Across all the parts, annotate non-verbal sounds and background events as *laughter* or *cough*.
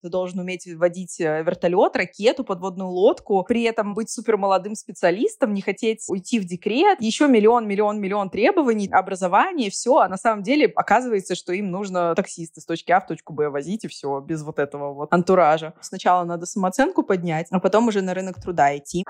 Ты должен уметь водить э, вертолет, ракету, подводную лодку, при этом быть супер молодым специалистом, не хотеть уйти в декрет, еще миллион, миллион, миллион требований, образование, все. А на самом деле оказывается, что им нужно таксиста с точки А в точку Б возить, и все, без вот этого вот антуража. Сначала надо самооценку поднять, а потом уже на рынок труда идти.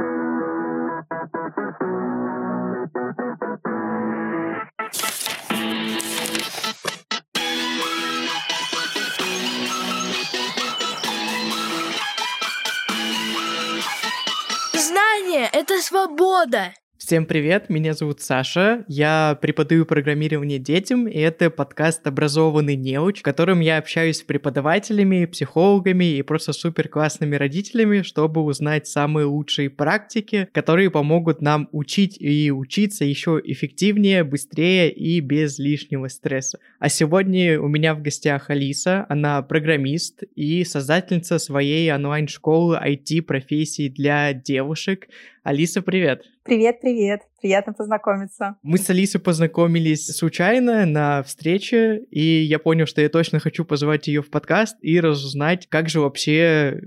Это свобода. Всем привет, меня зовут Саша, я преподаю программирование детям, и это подкаст «Образованный неуч», в котором я общаюсь с преподавателями, психологами и просто супер классными родителями, чтобы узнать самые лучшие практики, которые помогут нам учить и учиться еще эффективнее, быстрее и без лишнего стресса. А сегодня у меня в гостях Алиса, она программист и создательница своей онлайн-школы IT-профессий для девушек. Алиса, привет! Привет, привет. Приятно познакомиться. Мы с Алисой познакомились случайно на встрече, и я понял, что я точно хочу позвать ее в подкаст и разузнать, как же вообще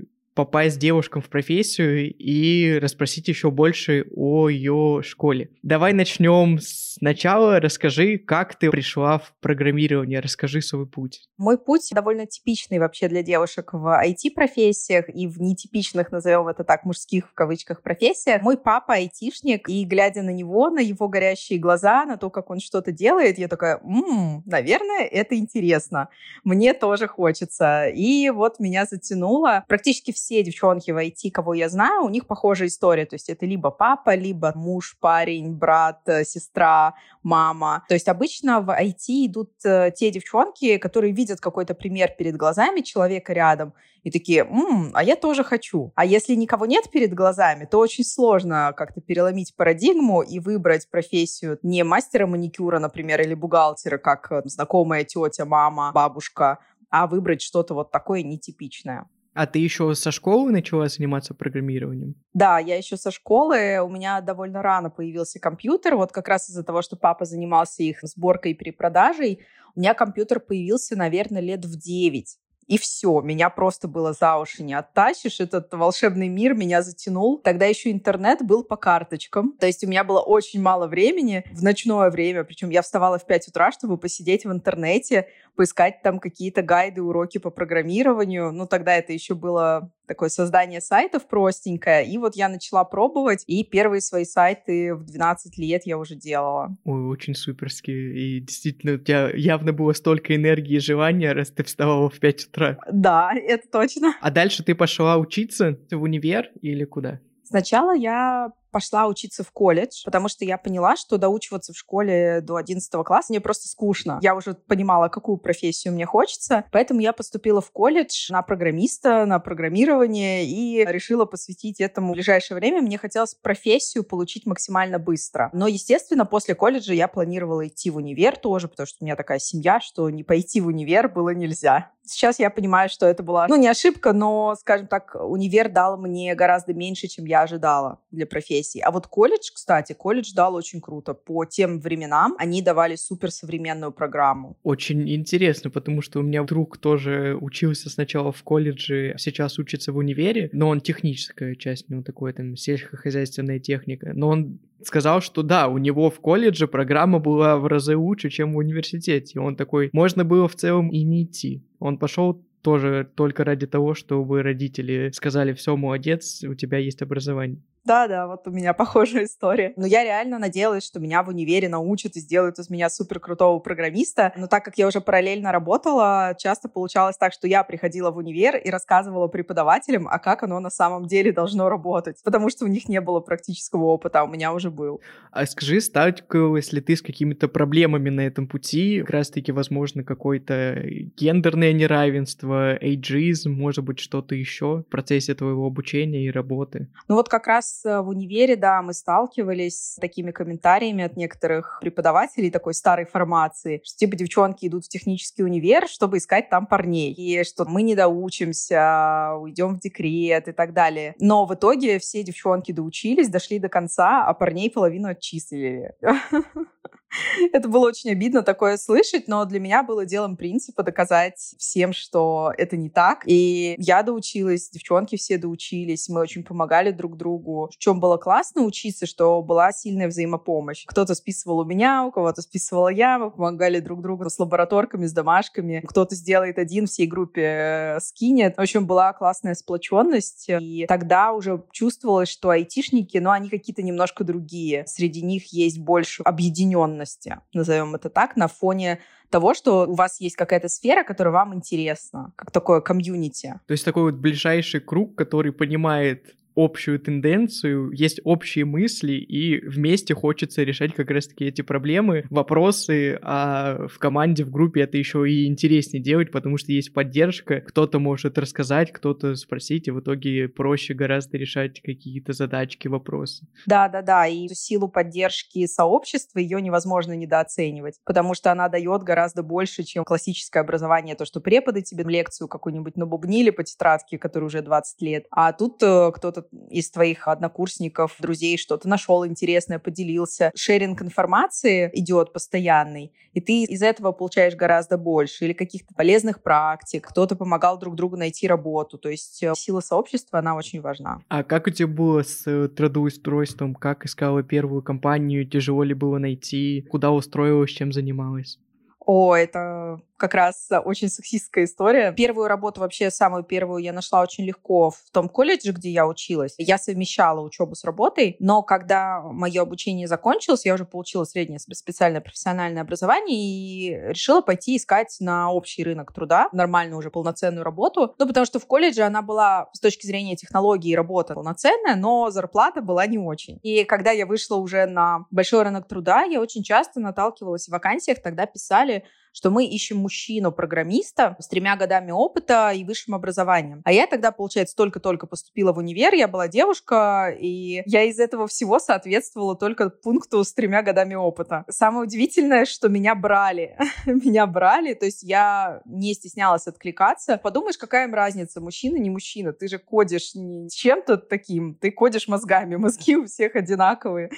попасть девушкам в профессию и расспросить еще больше о ее школе. Давай начнем сначала. Расскажи, как ты пришла в программирование, расскажи свой путь. Мой путь довольно типичный вообще для девушек в IT-профессиях и в нетипичных, назовем это так, мужских в кавычках профессиях. Мой папа айтишник, и глядя на него, на его горящие глаза, на то, как он что-то делает, я такая, м-м, наверное, это интересно. Мне тоже хочется. И вот меня затянуло. Практически все девчонки в IT, кого я знаю, у них похожая история. То есть это либо папа, либо муж, парень, брат, э, сестра, мама. То есть обычно в IT идут э, те девчонки, которые видят какой-то пример перед глазами человека рядом и такие, М, а я тоже хочу. А если никого нет перед глазами, то очень сложно как-то переломить парадигму и выбрать профессию не мастера маникюра, например, или бухгалтера, как э, знакомая тетя, мама, бабушка, а выбрать что-то вот такое нетипичное. А ты еще со школы начала заниматься программированием? Да, я еще со школы. У меня довольно рано появился компьютер. Вот как раз из-за того, что папа занимался их сборкой и перепродажей, у меня компьютер появился, наверное, лет в 9 и все, меня просто было за уши не оттащишь, этот волшебный мир меня затянул. Тогда еще интернет был по карточкам, то есть у меня было очень мало времени в ночное время, причем я вставала в 5 утра, чтобы посидеть в интернете, поискать там какие-то гайды, уроки по программированию. Ну, тогда это еще было такое создание сайтов простенькое. И вот я начала пробовать, и первые свои сайты в 12 лет я уже делала. Ой, очень суперски. И действительно, у тебя явно было столько энергии и желания, раз ты вставала в 5 утра. Да, это точно. А дальше ты пошла учиться в универ или куда? Сначала я пошла учиться в колледж, потому что я поняла, что доучиваться в школе до 11 класса мне просто скучно. Я уже понимала, какую профессию мне хочется, поэтому я поступила в колледж на программиста, на программирование и решила посвятить этому ближайшее время. Мне хотелось профессию получить максимально быстро. Но, естественно, после колледжа я планировала идти в универ тоже, потому что у меня такая семья, что не пойти в универ было нельзя. Сейчас я понимаю, что это была, ну, не ошибка, но, скажем так, универ дал мне гораздо меньше, чем я ожидала для профессии профессий. А вот колледж, кстати, колледж дал очень круто. По тем временам они давали суперсовременную программу. Очень интересно, потому что у меня друг тоже учился сначала в колледже, сейчас учится в универе, но он техническая часть, ну, такой там сельскохозяйственная техника. Но он сказал, что да, у него в колледже программа была в разы лучше, чем в университете. Он такой, можно было в целом и не идти. Он пошел тоже только ради того, чтобы родители сказали, все, молодец, у тебя есть образование. Да-да, вот у меня *laughs* похожая история. Но я реально надеялась, что меня в универе научат и сделают из меня супер крутого программиста. Но так как я уже параллельно работала, часто получалось так, что я приходила в универ и рассказывала преподавателям, а как оно на самом деле должно работать. Потому что у них не было практического опыта, а у меня уже был. А скажи, сталкивалась ли ты с какими-то проблемами на этом пути? Как раз-таки, возможно, какое-то гендерное неравенство, эйджизм, может быть, что-то еще в процессе твоего обучения и работы? Ну вот как раз в универе, да, мы сталкивались с такими комментариями от некоторых преподавателей такой старой формации, что типа девчонки идут в технический универ, чтобы искать там парней, и что мы не доучимся, уйдем в декрет и так далее. Но в итоге все девчонки доучились, дошли до конца, а парней половину отчислили. *laughs* *laughs* Это было очень обидно такое слышать, но для меня было делом принципа доказать всем, что это не так. И я доучилась, девчонки все доучились, мы очень помогали друг другу. В чем было классно учиться, что была сильная взаимопомощь. Кто-то списывал у меня, у кого-то списывала я, мы помогали друг другу с лабораторками, с домашками. Кто-то сделает один, всей группе э, скинет. В общем, была классная сплоченность. И тогда уже чувствовалось, что айтишники, ну, они какие-то немножко другие. Среди них есть больше объединенности, назовем это так, на фоне того, что у вас есть какая-то сфера, которая вам интересна, как такое комьюнити. То есть такой вот ближайший круг, который понимает общую тенденцию, есть общие мысли, и вместе хочется решать как раз-таки эти проблемы, вопросы, а в команде, в группе это еще и интереснее делать, потому что есть поддержка, кто-то может рассказать, кто-то спросить, и в итоге проще гораздо решать какие-то задачки, вопросы. Да-да-да, и силу поддержки сообщества ее невозможно недооценивать, потому что она дает гораздо больше, чем классическое образование, то, что преподы тебе лекцию какую-нибудь набубнили по тетрадке, которой уже 20 лет, а тут э, кто-то кто-то из твоих однокурсников, друзей что-то нашел интересное, поделился. Шеринг информации идет постоянный, и ты из этого получаешь гораздо больше. Или каких-то полезных практик, кто-то помогал друг другу найти работу. То есть э, сила сообщества, она очень важна. А как у тебя было с э, трудоустройством? Как искала первую компанию? Тяжело ли было найти? Куда устроилась? Чем занималась? О, это как раз очень сексистская история. Первую работу, вообще самую первую, я нашла очень легко в том колледже, где я училась. Я совмещала учебу с работой, но когда мое обучение закончилось, я уже получила среднее специальное профессиональное образование и решила пойти искать на общий рынок труда нормальную уже полноценную работу. Ну, потому что в колледже она была с точки зрения технологии работа полноценная, но зарплата была не очень. И когда я вышла уже на большой рынок труда, я очень часто наталкивалась в вакансиях, тогда писали что мы ищем мужчину-программиста с тремя годами опыта и высшим образованием. А я тогда, получается, только-только поступила в универ, я была девушка, и я из этого всего соответствовала только пункту с тремя годами опыта. Самое удивительное, что меня брали. *laughs* меня брали, то есть я не стеснялась откликаться. Подумаешь, какая им разница, мужчина, не мужчина. Ты же кодишь не чем-то таким, ты кодишь мозгами. *laughs* Мозги у всех одинаковые.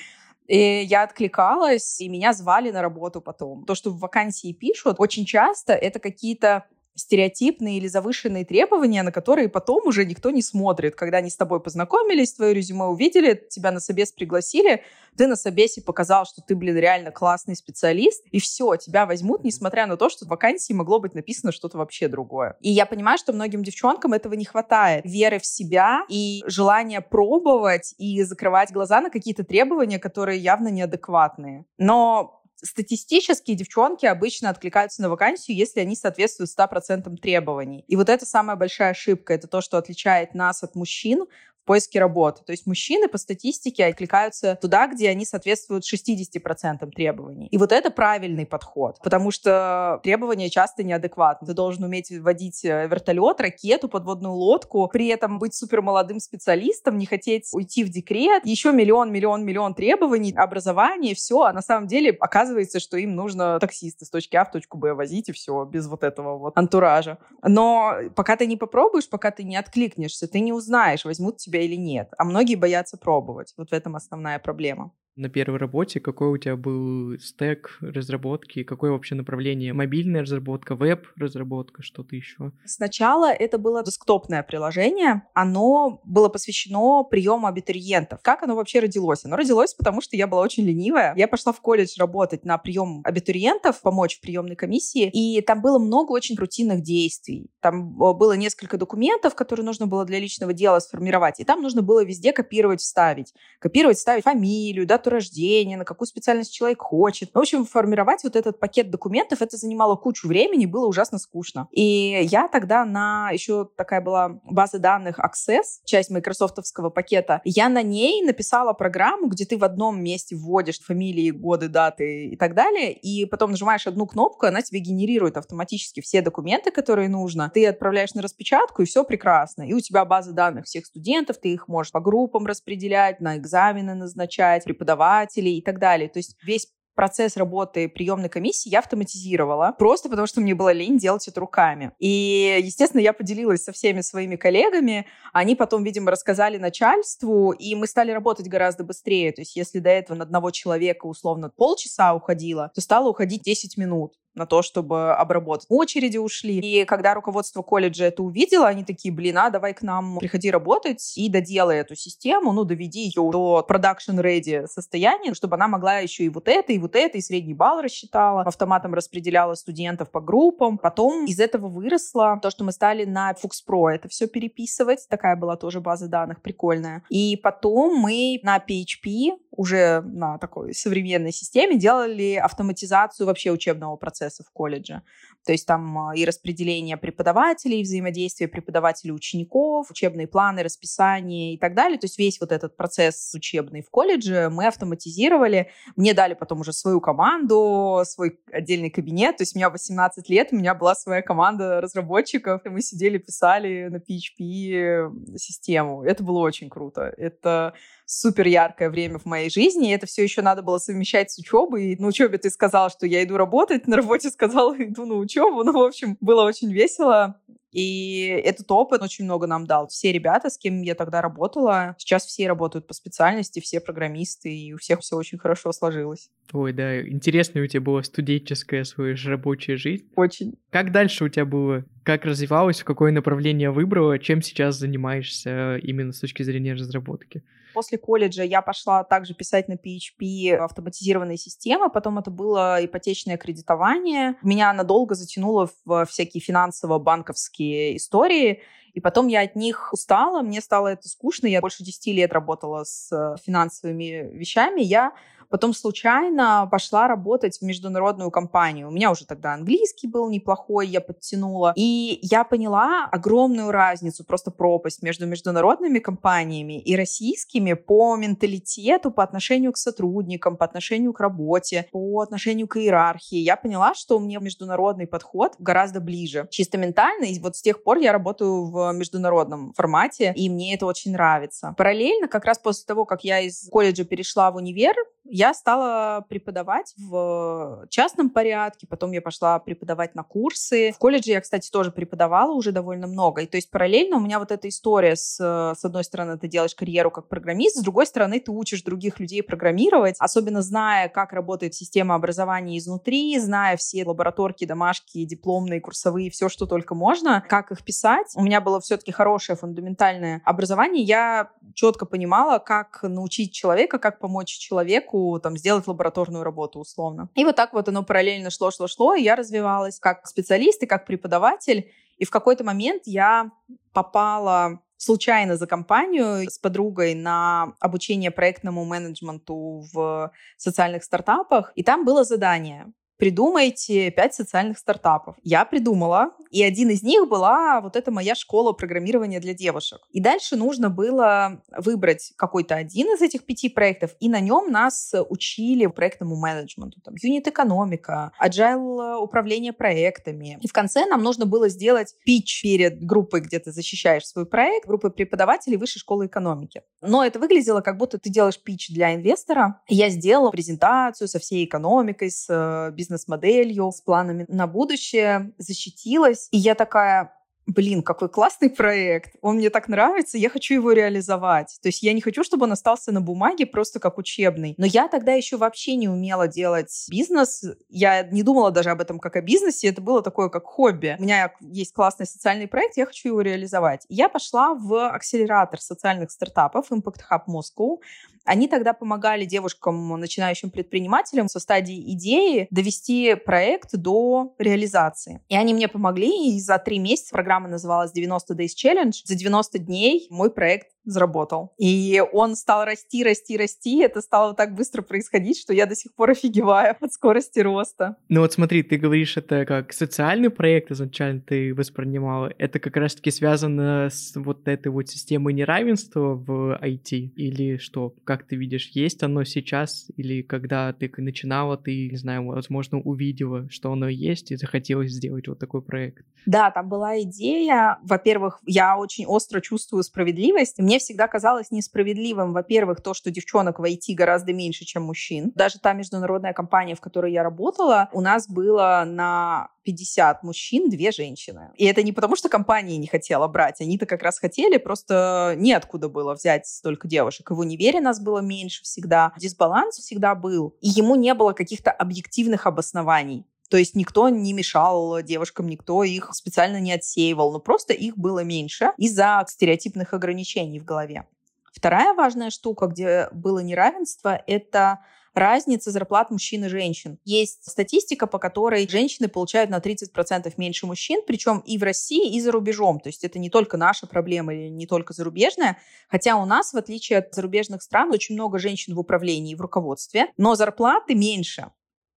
И я откликалась, и меня звали на работу потом. То, что в вакансии пишут, очень часто это какие-то стереотипные или завышенные требования, на которые потом уже никто не смотрит. Когда они с тобой познакомились, твое резюме увидели, тебя на собес пригласили, ты на собесе показал, что ты, блин, реально классный специалист, и все, тебя возьмут, несмотря на то, что в вакансии могло быть написано что-то вообще другое. И я понимаю, что многим девчонкам этого не хватает. Веры в себя и желания пробовать и закрывать глаза на какие-то требования, которые явно неадекватные. Но статистически девчонки обычно откликаются на вакансию, если они соответствуют 100% требований. И вот это самая большая ошибка. Это то, что отличает нас от мужчин в поиске работы. То есть мужчины по статистике откликаются туда, где они соответствуют 60% требований. И вот это правильный подход, потому что требования часто неадекватны. Ты должен уметь водить э, вертолет, ракету, подводную лодку, при этом быть супер молодым специалистом, не хотеть уйти в декрет, еще миллион, миллион, миллион требований, образование, все, а на самом деле оказывается, что им нужно таксиста с точки А в точку Б возить, и все, без вот этого вот антуража. Но пока ты не попробуешь, пока ты не откликнешься, ты не узнаешь, возьмут тебя тебя или нет. А многие боятся пробовать. Вот в этом основная проблема на первой работе, какой у тебя был стек разработки, какое вообще направление? Мобильная разработка, веб-разработка, что-то еще? Сначала это было десктопное приложение. Оно было посвящено приему абитуриентов. Как оно вообще родилось? Оно родилось, потому что я была очень ленивая. Я пошла в колледж работать на прием абитуриентов, помочь в приемной комиссии, и там было много очень рутинных действий. Там э, было несколько документов, которые нужно было для личного дела сформировать, и там нужно было везде копировать, вставить. Копировать, вставить фамилию, да, дату рождения, на какую специальность человек хочет. В общем, формировать вот этот пакет документов, это занимало кучу времени, было ужасно скучно. И я тогда на еще такая была база данных Access, часть майкрософтовского пакета, я на ней написала программу, где ты в одном месте вводишь фамилии, годы, даты и так далее, и потом нажимаешь одну кнопку, она тебе генерирует автоматически все документы, которые нужно. Ты отправляешь на распечатку, и все прекрасно. И у тебя база данных всех студентов, ты их можешь по группам распределять, на экзамены назначать, преподавать преподавателей и так далее. То есть весь процесс работы приемной комиссии я автоматизировала, просто потому что мне было лень делать это руками. И, естественно, я поделилась со всеми своими коллегами, они потом, видимо, рассказали начальству, и мы стали работать гораздо быстрее. То есть если до этого на одного человека условно полчаса уходило, то стало уходить 10 минут на то, чтобы обработать. Очереди ушли. И когда руководство колледжа это увидело, они такие, блин, а давай к нам приходи работать и доделай эту систему, ну, доведи ее до production ready состояния, чтобы она могла еще и вот это, и вот это, и средний балл рассчитала, автоматом распределяла студентов по группам. Потом из этого выросло то, что мы стали на Pro это все переписывать. Такая была тоже база данных прикольная. И потом мы на PHP уже на такой современной системе делали автоматизацию вообще учебного процесса в колледже. То есть там а, и распределение преподавателей, и взаимодействие преподавателей учеников, учебные планы, расписание и так далее. То есть весь вот этот процесс учебный в колледже мы автоматизировали. Мне дали потом уже свою команду, свой отдельный кабинет. То есть у меня 18 лет, у меня была своя команда разработчиков, и мы сидели, писали на PHP систему. Это было очень круто. Это супер яркое время в моей жизни, и это все еще надо было совмещать с учебой. На учебе ты сказал, что я иду работать, на работе сказал, *laughs* иду на учебу. Ну, в общем, было очень весело. И этот опыт очень много нам дал. Все ребята, с кем я тогда работала, сейчас все работают по специальности, все программисты, и у всех все очень хорошо сложилось. Ой, да, интересная у тебя была студенческая своя же рабочая жизнь. Очень. Как дальше у тебя было? Как развивалось, в какое направление выбрала, чем сейчас занимаешься именно с точки зрения разработки? После колледжа я пошла также писать на PHP автоматизированные системы, потом это было ипотечное кредитование. Меня надолго затянуло в всякие финансово-банковские истории, и потом я от них устала, мне стало это скучно, я больше 10 лет работала с финансовыми вещами, я Потом случайно пошла работать в международную компанию. У меня уже тогда английский был неплохой, я подтянула. И я поняла огромную разницу, просто пропасть между международными компаниями и российскими по менталитету, по отношению к сотрудникам, по отношению к работе, по отношению к иерархии. Я поняла, что мне международный подход гораздо ближе. Чисто ментально. И вот с тех пор я работаю в международном формате, и мне это очень нравится. Параллельно, как раз после того, как я из колледжа перешла в универ, я стала преподавать в частном порядке, потом я пошла преподавать на курсы. В колледже я, кстати, тоже преподавала уже довольно много. И то есть параллельно у меня вот эта история с, с одной стороны, ты делаешь карьеру как программист, с другой стороны, ты учишь других людей программировать, особенно зная, как работает система образования изнутри, зная все лабораторки, домашки, дипломные, курсовые, все, что только можно, как их писать. У меня было все-таки хорошее фундаментальное образование. Я четко понимала, как научить человека, как помочь человеку человеку там сделать лабораторную работу условно. И вот так вот оно параллельно шло, шло, шло, и я развивалась как специалист и как преподаватель. И в какой-то момент я попала случайно за компанию с подругой на обучение проектному менеджменту в социальных стартапах. И там было задание придумайте пять социальных стартапов. Я придумала, и один из них была вот эта моя школа программирования для девушек. И дальше нужно было выбрать какой-то один из этих пяти проектов, и на нем нас учили проектному менеджменту, там, юнит-экономика, agile управление проектами. И в конце нам нужно было сделать пич перед группой, где ты защищаешь свой проект, группой преподавателей Высшей школы экономики. Но это выглядело, как будто ты делаешь пич для инвестора. Я сделала презентацию со всей экономикой, с э, бизнес бизнес-моделью, с планами на будущее, защитилась. И я такая, блин, какой классный проект, он мне так нравится, я хочу его реализовать. То есть я не хочу, чтобы он остался на бумаге просто как учебный. Но я тогда еще вообще не умела делать бизнес. Я не думала даже об этом как о бизнесе, это было такое как хобби. У меня есть классный социальный проект, я хочу его реализовать. Я пошла в акселератор социальных стартапов Impact Hub Moscow. Они тогда помогали девушкам, начинающим предпринимателям со стадии идеи довести проект до реализации. И они мне помогли, и за три месяца программа называлась 90 Days Challenge. За 90 дней мой проект заработал. И он стал расти, расти, расти. Это стало так быстро происходить, что я до сих пор офигеваю *laughs* от скорости роста. Ну вот смотри, ты говоришь, это как социальный проект изначально ты воспринимала. Это как раз-таки связано с вот этой вот системой неравенства в IT? Или что? Как ты видишь, есть оно сейчас? Или когда ты начинала, ты, не знаю, возможно, увидела, что оно есть и захотелось сделать вот такой проект? Да, там была идея. Во-первых, я очень остро чувствую справедливость. Мне Мне всегда казалось несправедливым, во-первых, то, что девчонок в IT гораздо меньше, чем мужчин. Даже та международная компания, в которой я работала, у нас было на 50 мужчин, две женщины. И это не потому, что компания не хотела брать, они-то как раз хотели, просто неоткуда было взять столько девушек. И в универе нас было меньше всегда, дисбаланс всегда был, и ему не было каких-то объективных обоснований. То есть никто не мешал девушкам, никто их специально не отсеивал, но просто их было меньше из-за стереотипных ограничений в голове. Вторая важная штука, где было неравенство, это разница зарплат мужчин и женщин. Есть статистика, по которой женщины получают на 30% меньше мужчин, причем и в России, и за рубежом. То есть это не только наша проблема или не только зарубежная, хотя у нас, в отличие от зарубежных стран, очень много женщин в управлении в руководстве, но зарплаты меньше.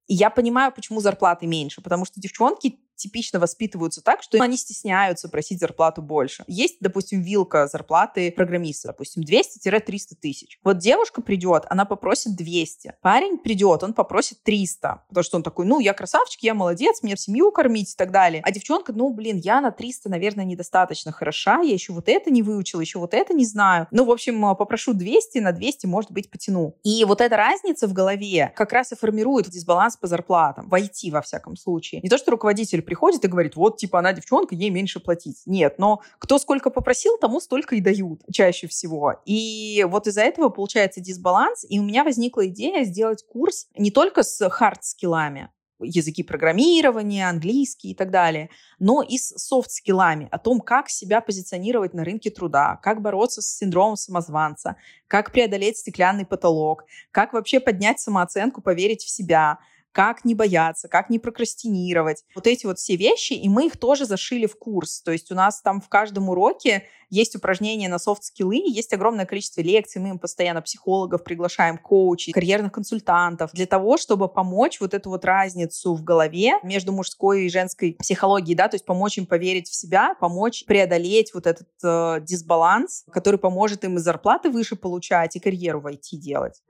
Я понимаю, почему зарплаты меньше, потому что девчонки типично воспитываются так, что они стесняются просить зарплату больше. Есть, допустим, вилка зарплаты программиста, допустим, 200-300 тысяч. Вот девушка придет, она попросит 200. Парень придет, он попросит 300, потому что он такой, ну, я красавчик, я молодец, мне семью кормить и так далее. А девчонка, ну, блин, я на 300, наверное, недостаточно хороша, я еще вот это не выучила, еще вот это не знаю. Ну, в общем, попрошу 200, на 200, может быть, потяну. И вот эта разница в голове как раз и формирует дисбаланс по зарплатам, в IT, во всяком случае. Не то, что руководитель приходит и говорит, вот, типа, она девчонка, ей меньше платить. Нет, но кто сколько попросил, тому столько и дают чаще всего. И вот из-за этого получается дисбаланс, и у меня возникла идея сделать курс не только с хард-скиллами, языки программирования, английский и так далее, но и с софт-скиллами о том, как себя позиционировать на рынке труда, как бороться с синдромом самозванца, как преодолеть стеклянный потолок, как вообще поднять самооценку, поверить в себя, как не бояться, как не прокрастинировать. Вот эти вот все вещи, и мы их тоже зашили в курс. То есть у нас там в каждом уроке есть упражнения на софт-скиллы, есть огромное количество лекций, мы им постоянно психологов приглашаем, коучей, карьерных консультантов, для того, чтобы помочь вот эту вот разницу в голове между мужской и женской психологией, да, то есть помочь им поверить в себя, помочь преодолеть вот этот э, дисбаланс, который поможет им и зарплаты выше получать, и карьеру войти делать.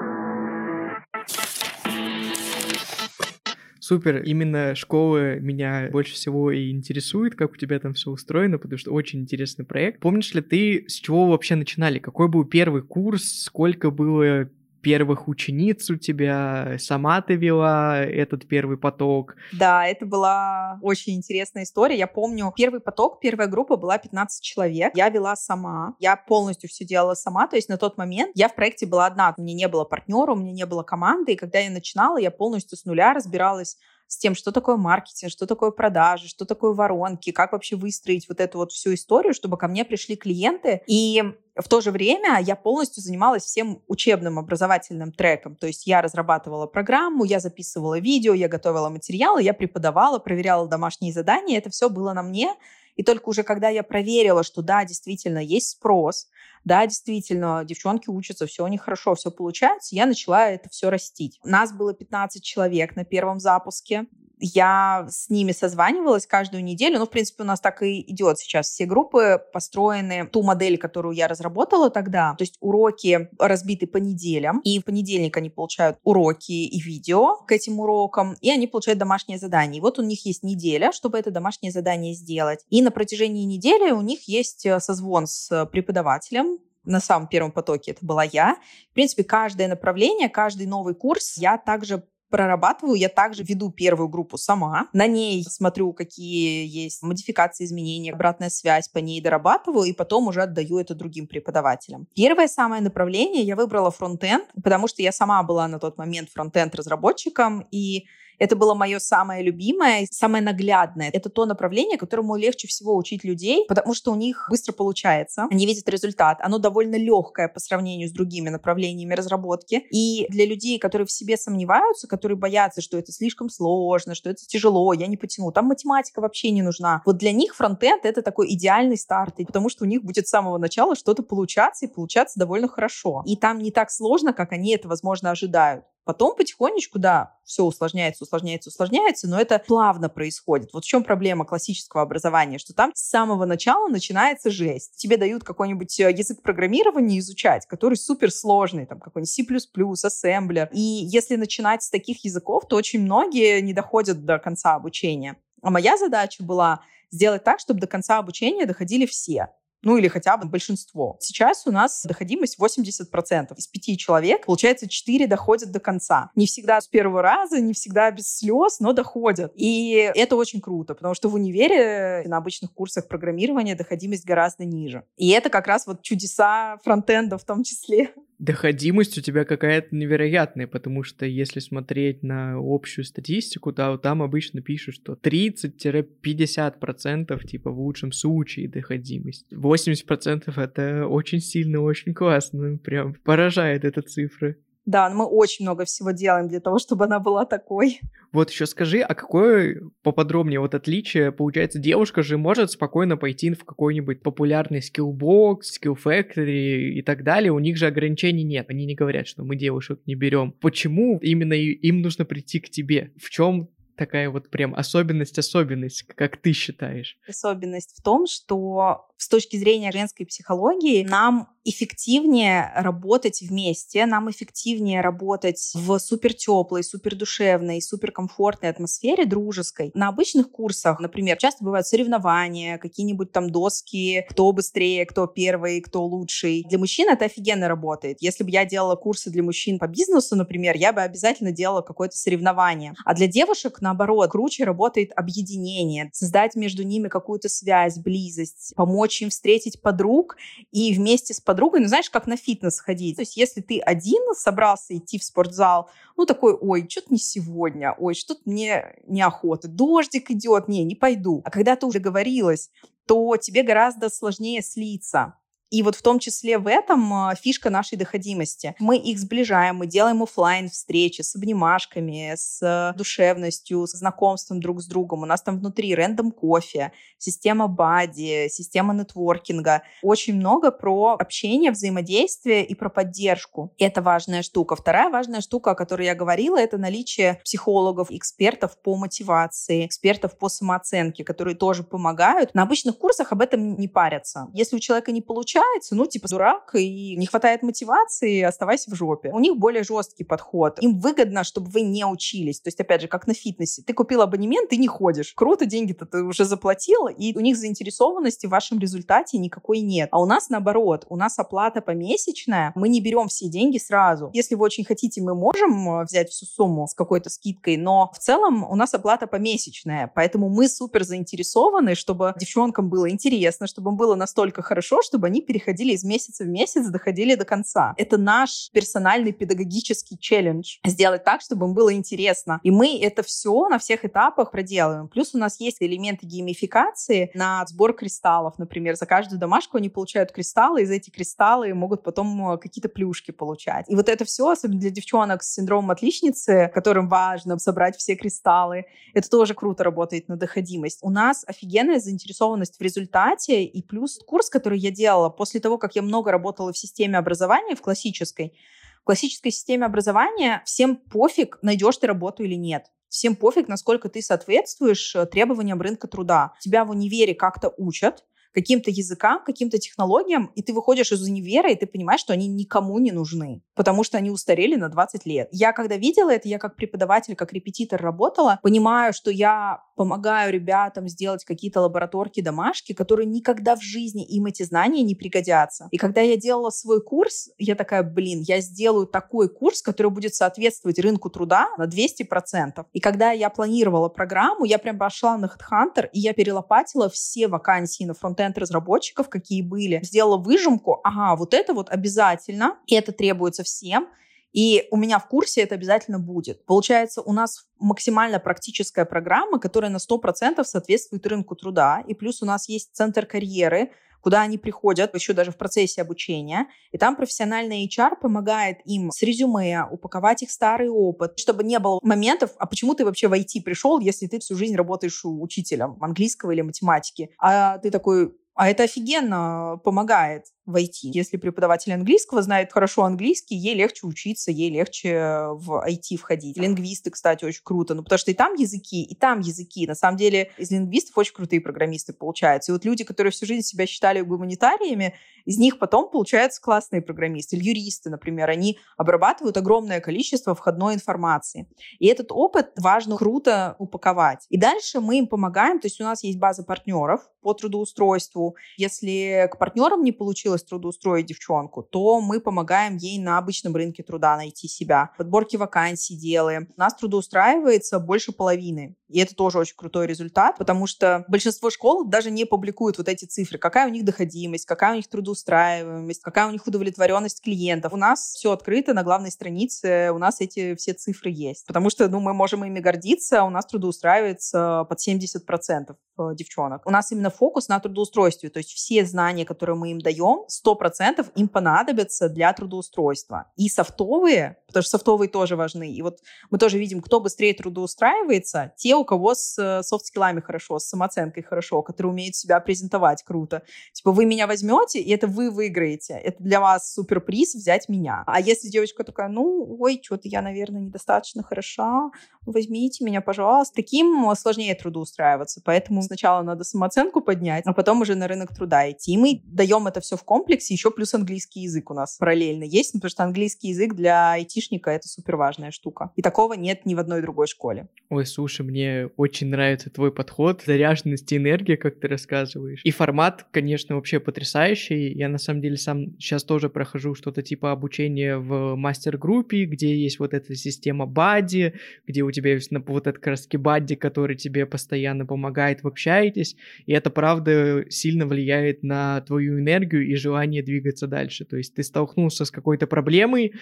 Супер, именно школы меня больше всего и интересует, как у тебя там все устроено, потому что очень интересный проект. Помнишь ли ты, с чего вообще начинали? Какой был первый курс? Сколько было первых учениц у тебя, сама ты вела этот первый поток. Да, это была очень интересная история. Я помню, первый поток, первая группа была 15 человек. Я вела сама. Я полностью все делала сама. То есть на тот момент я в проекте была одна. У меня не было партнера, у меня не было команды. И когда я начинала, я полностью с нуля разбиралась с тем, что такое маркетинг, что такое продажи, что такое воронки, как вообще выстроить вот эту вот всю историю, чтобы ко мне пришли клиенты. И в то же время я полностью занималась всем учебным образовательным треком. То есть я разрабатывала программу, я записывала видео, я готовила материалы, я преподавала, проверяла домашние задания. Это все было на мне. И только уже когда я проверила, что да, действительно есть спрос, да, действительно, девчонки учатся, все у них хорошо, все получается, я начала это все растить. Нас было 15 человек на первом запуске я с ними созванивалась каждую неделю. Ну, в принципе, у нас так и идет сейчас. Все группы построены ту модель, которую я разработала тогда. То есть уроки разбиты по неделям. И в понедельник они получают уроки и видео к этим урокам. И они получают домашнее задание. И вот у них есть неделя, чтобы это домашнее задание сделать. И на протяжении недели у них есть э, созвон с преподавателем, на самом первом потоке это была я. В принципе, каждое направление, каждый новый курс я также прорабатываю. Я также веду первую группу сама. На ней смотрю, какие есть модификации, изменения, обратная связь, по ней дорабатываю, и потом уже отдаю это другим преподавателям. Первое самое направление я выбрала фронтенд, потому что я сама была на тот момент фронтенд разработчиком, и это было мое самое любимое, самое наглядное. Это то направление, которому легче всего учить людей, потому что у них быстро получается. Они видят результат. Оно довольно легкое по сравнению с другими направлениями разработки. И для людей, которые в себе сомневаются, которые боятся, что это слишком сложно, что это тяжело, я не потяну, там математика вообще не нужна. Вот для них фронтенд — это такой идеальный старт, потому что у них будет с самого начала что-то получаться и получаться довольно хорошо. И там не так сложно, как они это, возможно, ожидают. Потом потихонечку, да, все усложняется, усложняется, усложняется, но это плавно происходит. Вот в чем проблема классического образования, что там с самого начала начинается жесть. Тебе дают какой-нибудь э, язык программирования изучать, который суперсложный, там какой-нибудь C++, ассемблер. И если начинать с таких языков, то очень многие не доходят до конца обучения. А моя задача была сделать так, чтобы до конца обучения доходили все. Ну или хотя бы большинство. Сейчас у нас доходимость 80%. Из пяти человек, получается, четыре доходят до конца. Не всегда с первого раза, не всегда без слез, но доходят. И это очень круто, потому что в универе на обычных курсах программирования доходимость гораздо ниже. И это как раз вот чудеса фронтенда в том числе доходимость у тебя какая-то невероятная, потому что если смотреть на общую статистику, да, там обычно пишут, что 30-50% типа в лучшем случае доходимость. 80% это очень сильно, очень классно, прям поражает эта цифра. Да, мы очень много всего делаем для того, чтобы она была такой. Вот еще скажи, а какое поподробнее вот отличие? Получается, девушка же может спокойно пойти в какой-нибудь популярный Skillbox, Skill Factory и так далее. У них же ограничений нет. Они не говорят, что мы девушек не берем. Почему именно им нужно прийти к тебе? В чем такая вот прям особенность-особенность, как ты считаешь? Особенность в том, что с точки зрения женской психологии нам эффективнее работать вместе, нам эффективнее работать в супер теплой, супер душевной, супер комфортной атмосфере дружеской. На обычных курсах, например, часто бывают соревнования, какие-нибудь там доски, кто быстрее, кто первый, кто лучший. Для мужчин это офигенно работает. Если бы я делала курсы для мужчин по бизнесу, например, я бы обязательно делала какое-то соревнование. А для девушек, наоборот, круче работает объединение, создать между ними какую-то связь, близость, помочь им встретить подруг и вместе с подругой подругой, ну, знаешь, как на фитнес ходить. То есть если ты один собрался идти в спортзал, ну, такой, ой, что-то не сегодня, ой, что-то мне неохота, дождик идет, не, не пойду. А когда ты уже договорилась, то тебе гораздо сложнее слиться. И вот в том числе в этом а, фишка нашей доходимости. Мы их сближаем, мы делаем офлайн встречи с обнимашками, с душевностью, с знакомством друг с другом. У нас там внутри рандом кофе, система бади, система нетворкинга. Очень много про общение, взаимодействие и про поддержку. Это важная штука. Вторая важная штука, о которой я говорила, это наличие психологов, экспертов по мотивации, экспертов по самооценке, которые тоже помогают. На обычных курсах об этом не парятся. Если у человека не получается, получается, ну, типа, дурак, и не хватает мотивации, оставайся в жопе. У них более жесткий подход. Им выгодно, чтобы вы не учились. То есть, опять же, как на фитнесе. Ты купил абонемент, ты не ходишь. Круто, деньги-то ты уже заплатила, и у них заинтересованности в вашем результате никакой нет. А у нас наоборот, у нас оплата помесячная, мы не берем все деньги сразу. Если вы очень хотите, мы можем э, взять всю сумму с какой-то скидкой, но в целом у нас оплата помесячная, поэтому мы супер заинтересованы, чтобы девчонкам было интересно, чтобы им было настолько хорошо, чтобы они переходили из месяца в месяц, доходили до конца. Это наш персональный педагогический челлендж. Сделать так, чтобы им было интересно. И мы это все на всех этапах проделываем. Плюс у нас есть элементы геймификации на сбор кристаллов. Например, за каждую домашку они получают кристаллы, и за эти кристаллы могут потом э, какие-то плюшки получать. И вот это все, особенно для девчонок с синдромом отличницы, которым важно собрать все кристаллы, это тоже круто работает на доходимость. У нас офигенная заинтересованность в результате, и плюс курс, который я делала после того, как я много работала в системе образования, в классической, в классической системе образования всем пофиг, найдешь ты работу или нет. Всем пофиг, насколько ты соответствуешь э, требованиям рынка труда. Тебя в универе как-то учат, каким-то языкам, каким-то технологиям, и ты выходишь из универа, и ты понимаешь, что они никому не нужны, потому что они устарели на 20 лет. Я когда видела это, я как преподаватель, как репетитор работала, понимаю, что я помогаю ребятам сделать какие-то лабораторки, домашки, которые никогда в жизни им эти знания не пригодятся. И когда я делала свой курс, я такая, блин, я сделаю такой курс, который будет соответствовать рынку труда на 200%. И когда я планировала программу, я прям пошла на HeadHunter, и я перелопатила все вакансии на фронтенд фронтенд-разработчиков, какие были, сделала выжимку, ага, вот это вот обязательно, и это требуется всем, и у меня в курсе это обязательно будет. Получается, у нас максимально практическая программа, которая на 100% соответствует рынку труда. И плюс у нас есть центр карьеры, куда они приходят еще даже в процессе обучения. И там профессиональный HR помогает им с резюме, упаковать их старый опыт, чтобы не было моментов, а почему ты вообще в IT пришел, если ты всю жизнь работаешь учителем английского или математики. А ты такой, а это офигенно помогает. В IT. Если преподаватель английского знает хорошо английский, ей легче учиться, ей легче в IT входить. Лингвисты, кстати, очень круто, ну потому что и там языки, и там языки. На самом деле из лингвистов очень крутые программисты получаются. И вот люди, которые всю жизнь себя считали гуманитариями, из них потом получаются классные программисты. Или юристы, например, они обрабатывают огромное количество входной информации. И этот опыт важно круто упаковать. И дальше мы им помогаем, то есть у нас есть база партнеров по трудоустройству. Если к партнерам не получилось трудоустроить девчонку, то мы помогаем ей на обычном рынке труда найти себя. Подборки вакансий делаем. У нас трудоустраивается больше половины. И это тоже очень крутой результат, потому что большинство школ даже не публикуют вот эти цифры. Какая у них доходимость, какая у них трудоустраиваемость, какая у них удовлетворенность клиентов. У нас все открыто на главной странице, у нас эти все цифры есть. Потому что ну, мы можем ими гордиться, у нас трудоустраивается под 70% э, девчонок. У нас именно фокус на трудоустройстве, то есть все знания, которые мы им даем, 100% им понадобятся для трудоустройства. И софтовые, потому что софтовые тоже важны. И вот мы тоже видим, кто быстрее трудоустраивается, те, у кого с э, софт-скиллами хорошо, с самооценкой хорошо, которые умеют себя презентовать круто. Типа вы меня возьмете, и это вы выиграете. Это для вас суперприз взять меня. А если девочка такая, ну, ой, что-то я, наверное, недостаточно хороша, возьмите меня, пожалуйста. Таким сложнее трудоустраиваться. Поэтому сначала надо самооценку поднять, а потом уже на рынок труда идти. И мы даем это все в комплексе, еще плюс английский язык у нас параллельно есть, потому что английский язык для айтишника это супер важная штука. И такого нет ни в одной другой школе. Ой, слушай, мне очень нравится твой подход, заряженность и энергия, как ты рассказываешь. И формат, конечно, вообще потрясающий. Я на самом деле сам сейчас тоже прохожу что-то типа обучения в мастер-группе, где есть вот эта система бади, где у тебя есть вот этот краски бади, который тебе постоянно помогает, вы общаетесь. И это, правда, сильно влияет на твою энергию и желание двигаться дальше. То есть ты столкнулся с какой-то проблемой,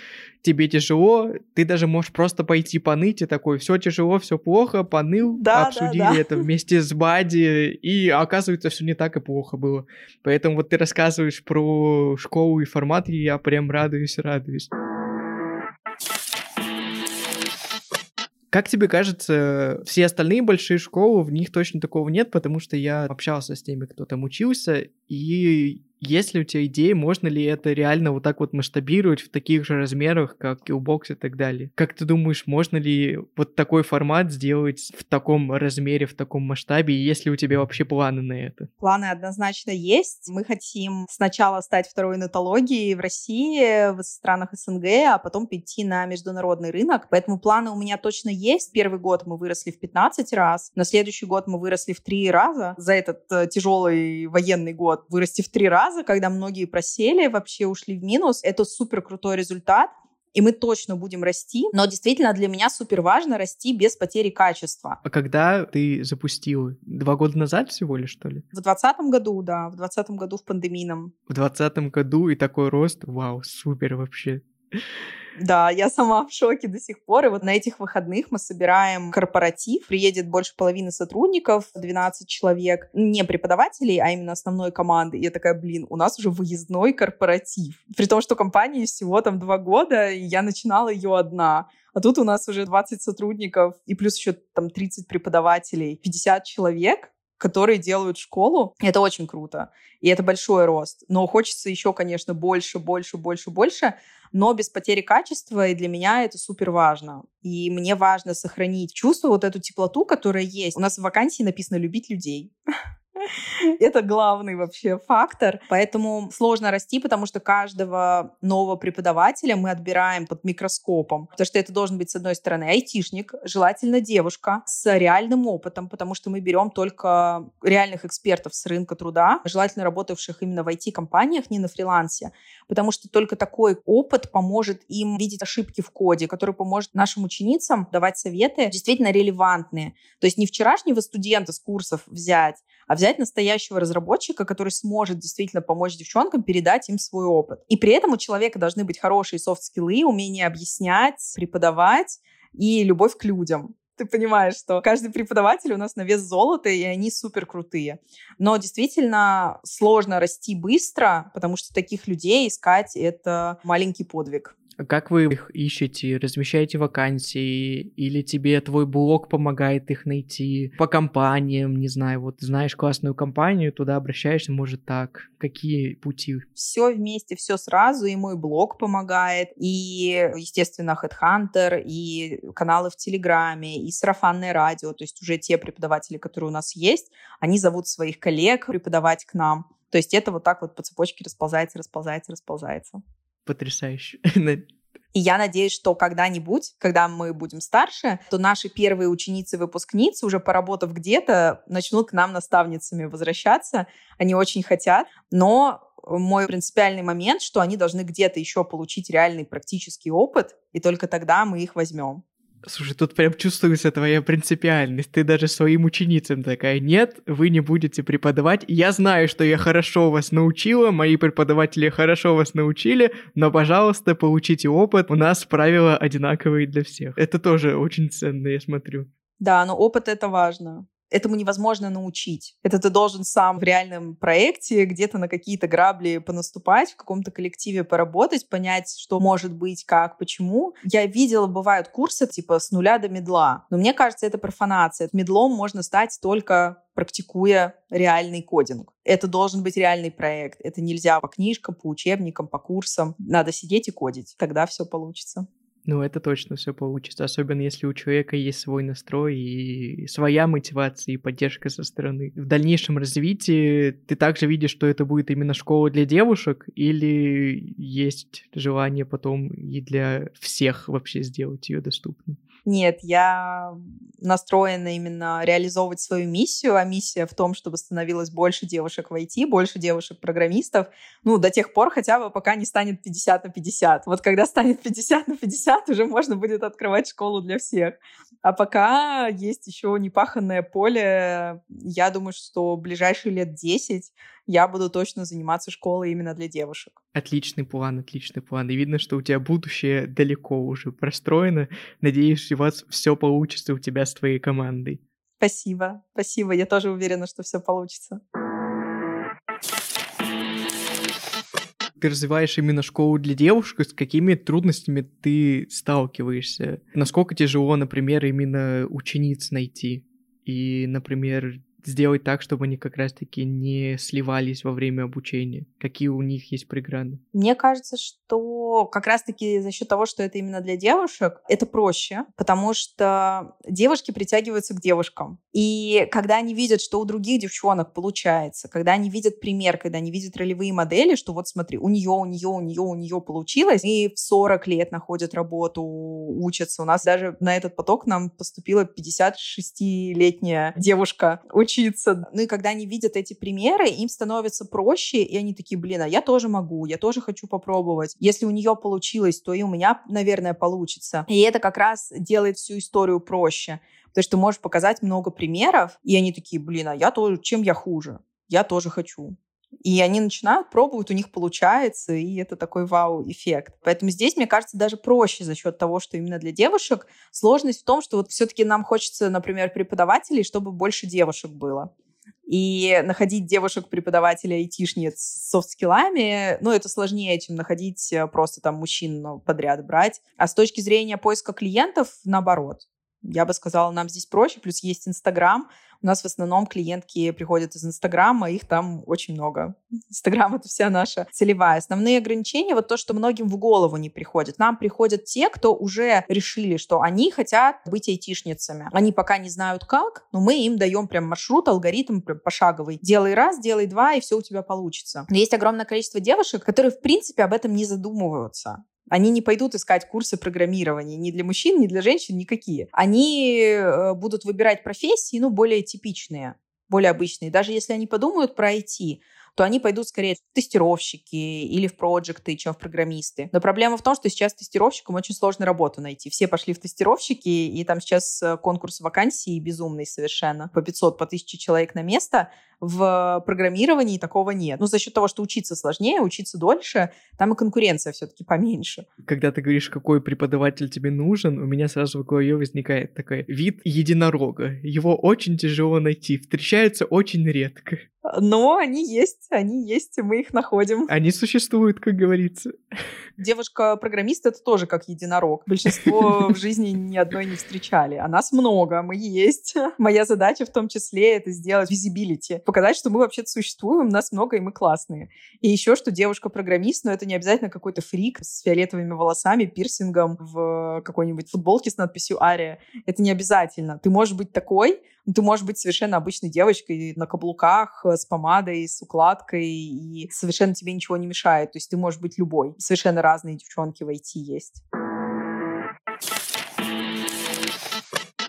тебе тяжело, ты даже можешь просто пойти поныть и такой, все тяжело, все плохо, поныть ныл, да, обсудили да, да. это вместе с Бади, и оказывается, все не так и плохо было. Поэтому вот ты рассказываешь про школу и формат, и я прям радуюсь, радуюсь. Как тебе кажется, все остальные большие школы, в них точно такого нет, потому что я общался с теми, кто там учился, и есть ли у тебя идеи, можно ли это реально вот так вот масштабировать в таких же размерах, как Killbox и так далее? Как ты думаешь, можно ли вот такой формат сделать в таком размере, в таком масштабе? И есть ли у тебя вообще планы на это? Планы однозначно есть. Мы хотим сначала стать второй нотологией в России, в странах СНГ, а потом перейти на международный рынок. Поэтому планы у меня точно есть. Первый год мы выросли в 15 раз, на следующий год мы выросли в 3 раза. За этот э, тяжелый военный год вырасти в 3 раза раза, когда многие просели, вообще ушли в минус. Это супер крутой результат и мы точно будем расти. Но действительно для меня супер важно расти без потери качества. А когда ты запустил? Два года назад всего лишь, что ли? В двадцатом году, да, в двадцатом году в пандемийном. В двадцатом году и такой рост, вау, супер вообще. Да, я сама в шоке до сих пор. И вот на этих выходных мы собираем корпоратив. Приедет больше половины сотрудников, 12 человек. Не преподавателей, а именно основной команды. И я такая, блин, у нас уже выездной корпоратив. При том, что компании всего там два года, и я начинала ее одна. А тут у нас уже 20 сотрудников и плюс еще там 30 преподавателей, 50 человек которые делают школу. Это очень круто. И это большой рост. Но хочется еще, конечно, больше, больше, больше, больше но без потери качества, и для меня это супер важно. И мне важно сохранить чувство, вот эту теплоту, которая есть. У нас в вакансии написано «любить людей». *laughs* *laughs* Это главный вообще фактор. Поэтому сложно расти, потому что каждого нового преподавателя мы отбираем под микроскопом. Потому что это должен быть, с одной стороны, айтишник, желательно девушка с реальным опытом, потому что мы берем только реальных экспертов с рынка труда, желательно работавших именно в IT-компаниях, не на фрилансе, потому что только такой опыт поможет им видеть ошибки в коде, который поможет нашим ученицам давать советы действительно релевантные. То есть не вчерашнего студента с курсов взять, а взять настоящего разработчика, который сможет действительно помочь девчонкам передать им свой опыт. И при этом у человека должны быть хорошие софт-скиллы, умение объяснять, преподавать и любовь к людям ты понимаешь, что каждый преподаватель у нас на вес золота, и они супер крутые. Но действительно сложно расти быстро, потому что таких людей искать — это маленький подвиг. Как вы их ищете? Размещаете вакансии? Или тебе твой блог помогает их найти? По компаниям, не знаю, вот знаешь классную компанию, туда обращаешься, может так. Какие пути? Все вместе, все сразу, и мой блог помогает, и, естественно, Headhunter, и каналы в Телеграме, и сарафанное радио, то есть уже те преподаватели, которые у нас есть, они зовут своих коллег преподавать к нам. То есть это вот так вот по цепочке расползается, расползается, расползается потрясающе. *laughs* И я надеюсь, что когда-нибудь, когда мы будем старше, то наши первые ученицы-выпускницы, уже поработав где-то, начнут к нам наставницами возвращаться. Они очень хотят, но мой принципиальный момент, что они должны где-то еще получить реальный практический опыт, и только тогда мы их возьмем. Слушай, тут прям чувствуется твоя принципиальность. Ты даже своим ученицам такая, нет, вы не будете преподавать. Я знаю, что я хорошо вас научила, мои преподаватели хорошо вас научили, но, пожалуйста, получите опыт. У нас правила одинаковые для всех. Это тоже очень ценно, я смотрю. Да, но опыт это важно этому невозможно научить. Это ты должен сам в реальном проекте где-то на какие-то грабли понаступать, в каком-то коллективе поработать, понять, что может быть, как, почему. Я видела, бывают курсы типа с нуля до медла, но мне кажется, это профанация. Медлом можно стать только практикуя реальный кодинг. Это должен быть реальный проект. Это нельзя по книжкам, по учебникам, по курсам. Надо сидеть и кодить. Тогда все получится. Ну, это точно все получится, особенно если у человека есть свой настрой и своя мотивация и поддержка со стороны. В дальнейшем развитии ты также видишь, что это будет именно школа для девушек или есть желание потом и для всех вообще сделать ее доступной? Нет, я настроена именно реализовывать свою миссию, а миссия в том, чтобы становилось больше девушек в IT, больше девушек-программистов, ну, до тех пор хотя бы, пока не станет 50 на 50. Вот когда станет 50 на 50, уже можно будет открывать школу для всех. А пока есть еще непаханное поле, я думаю, что ближайшие лет 10 я буду точно заниматься школой именно для девушек. Отличный план, отличный план. И видно, что у тебя будущее далеко уже простроено. Надеюсь, у вас все получится у тебя с твоей командой. Спасибо, спасибо. Я тоже уверена, что все получится. ты развиваешь именно школу для девушек, с какими трудностями ты сталкиваешься? Насколько тяжело, например, именно учениц найти? И, например, сделать так, чтобы они как раз-таки не сливались во время обучения? Какие у них есть преграды? Мне кажется, что как раз-таки за счет того, что это именно для девушек, это проще, потому что девушки притягиваются к девушкам. И когда они видят, что у других девчонок получается, когда они видят пример, когда они видят ролевые модели, что вот смотри, у нее, у нее, у нее, у нее получилось, и в 40 лет находят работу, учатся. У нас даже на этот поток нам поступила 56-летняя девушка, учиться. Ну и когда они видят эти примеры, им становится проще, и они такие, блин, а я тоже могу, я тоже хочу попробовать. Если у нее получилось, то и у меня, наверное, получится. И это как раз делает всю историю проще. Потому что ты можешь показать много примеров, и они такие, блин, а я тоже, чем я хуже? Я тоже хочу. И они начинают пробовать, у них получается, и это такой вау-эффект. Поэтому здесь, мне кажется, даже проще за счет того, что именно для девушек. Сложность в том, что вот все-таки нам хочется, например, преподавателей, чтобы больше девушек было. И находить девушек-преподавателей айтишниц с софт-скиллами, ну, это сложнее, чем находить э, просто там мужчин подряд брать. А с точки зрения поиска клиентов, наоборот. Я бы сказала, нам здесь проще. Плюс есть Инстаграм. У нас в основном клиентки приходят из Инстаграма, их там очень много. *laughs* Инстаграм — это вся наша целевая. Основные ограничения — вот то, что многим в голову не приходит. Нам приходят те, кто уже решили, что они хотят быть айтишницами. Они пока не знают как, но мы им даем прям маршрут, алгоритм прям пошаговый. Делай раз, делай два, и все у тебя получится. Но есть огромное количество девушек, которые, в принципе, об этом не задумываются. Они не пойдут искать курсы программирования ни для мужчин, ни для женщин, никакие. Они э, будут выбирать профессии, ну, более типичные, более обычные. Даже если они подумают про IT, то они пойдут скорее в тестировщики или в проекты, чем в программисты. Но проблема в том, что сейчас тестировщикам очень сложно работу найти. Все пошли в тестировщики, и там сейчас э, конкурс вакансий безумный совершенно. По 500, по 1000 человек на место. В программировании такого нет. Ну, за счет того, что учиться сложнее, учиться дольше, там и конкуренция все-таки поменьше. Когда ты говоришь, какой преподаватель тебе нужен, у меня сразу в голове возникает такой вид единорога. Его очень тяжело найти, встречается очень редко. Но они есть, они есть, и мы их находим. Они существуют, как говорится. Девушка-программист — это тоже как единорог. Большинство *laughs* в жизни ни одной не встречали. А нас много, мы есть. Моя задача в том числе — это сделать визибилити, показать, что мы вообще-то существуем, нас много, и мы классные. И еще, что девушка-программист, но это не обязательно какой-то фрик с фиолетовыми волосами, пирсингом в какой-нибудь футболке с надписью «Ария». Это не обязательно. Ты можешь быть такой, ты можешь быть совершенно обычной девочкой на каблуках, с помадой, с укладкой, и совершенно тебе ничего не мешает. То есть ты можешь быть любой. Совершенно разные девчонки в IT есть.